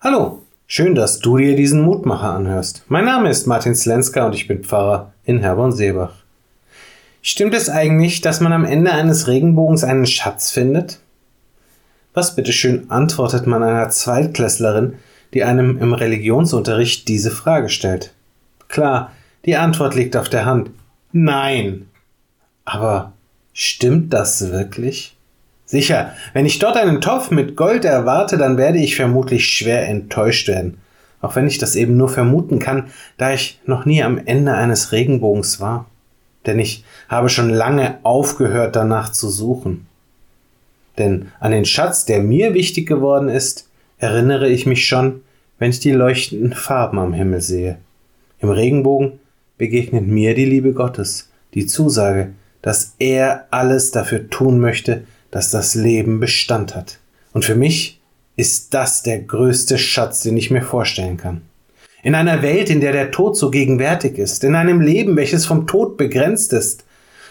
Hallo, schön, dass du dir diesen Mutmacher anhörst. Mein Name ist Martin Slenska und ich bin Pfarrer in Herborn-Seebach. Stimmt es eigentlich, dass man am Ende eines Regenbogens einen Schatz findet? Was bitteschön antwortet man einer Zweitklässlerin, die einem im Religionsunterricht diese Frage stellt? Klar, die Antwort liegt auf der Hand. Nein. Aber stimmt das wirklich? Sicher, wenn ich dort einen Topf mit Gold erwarte, dann werde ich vermutlich schwer enttäuscht werden. Auch wenn ich das eben nur vermuten kann, da ich noch nie am Ende eines Regenbogens war. Denn ich habe schon lange aufgehört danach zu suchen. Denn an den Schatz, der mir wichtig geworden ist, erinnere ich mich schon, wenn ich die leuchtenden Farben am Himmel sehe. Im Regenbogen begegnet mir die Liebe Gottes, die Zusage, dass er alles dafür tun möchte, dass das Leben Bestand hat. Und für mich ist das der größte Schatz, den ich mir vorstellen kann. In einer Welt, in der der Tod so gegenwärtig ist, in einem Leben, welches vom Tod begrenzt ist,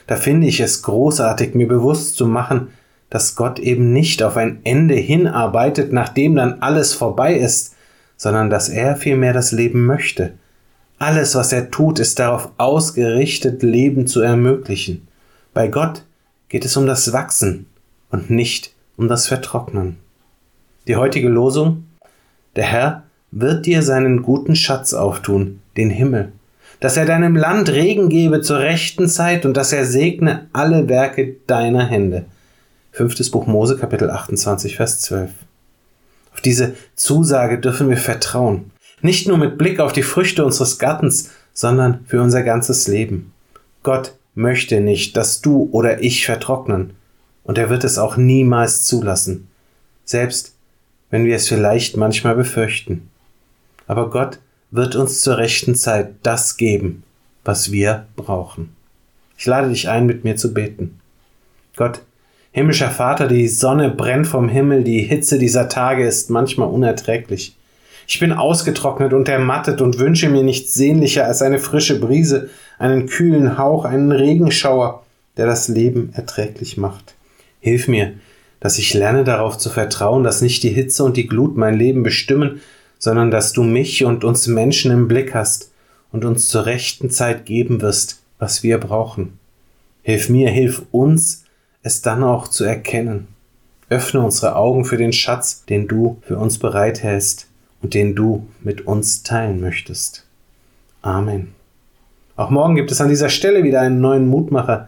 da finde ich es großartig, mir bewusst zu machen, dass Gott eben nicht auf ein Ende hinarbeitet, nachdem dann alles vorbei ist, sondern dass er vielmehr das Leben möchte. Alles, was er tut, ist darauf ausgerichtet, Leben zu ermöglichen. Bei Gott geht es um das Wachsen, und nicht um das Vertrocknen. Die heutige Losung Der Herr wird dir seinen guten Schatz auftun, den Himmel, dass er deinem Land Regen gebe zur rechten Zeit und dass er segne alle Werke deiner Hände. Fünftes Buch Mose, Kapitel 28, Vers 12. Auf diese Zusage dürfen wir vertrauen. Nicht nur mit Blick auf die Früchte unseres Gartens, sondern für unser ganzes Leben. Gott möchte nicht, dass du oder ich vertrocknen, und er wird es auch niemals zulassen, selbst wenn wir es vielleicht manchmal befürchten. Aber Gott wird uns zur rechten Zeit das geben, was wir brauchen. Ich lade dich ein, mit mir zu beten. Gott, himmlischer Vater, die Sonne brennt vom Himmel, die Hitze dieser Tage ist manchmal unerträglich. Ich bin ausgetrocknet und ermattet und wünsche mir nichts sehnlicher als eine frische Brise, einen kühlen Hauch, einen Regenschauer, der das Leben erträglich macht. Hilf mir, dass ich lerne darauf zu vertrauen, dass nicht die Hitze und die Glut mein Leben bestimmen, sondern dass du mich und uns Menschen im Blick hast und uns zur rechten Zeit geben wirst, was wir brauchen. Hilf mir, hilf uns, es dann auch zu erkennen. Öffne unsere Augen für den Schatz, den du für uns bereithältst und den du mit uns teilen möchtest. Amen. Auch morgen gibt es an dieser Stelle wieder einen neuen Mutmacher,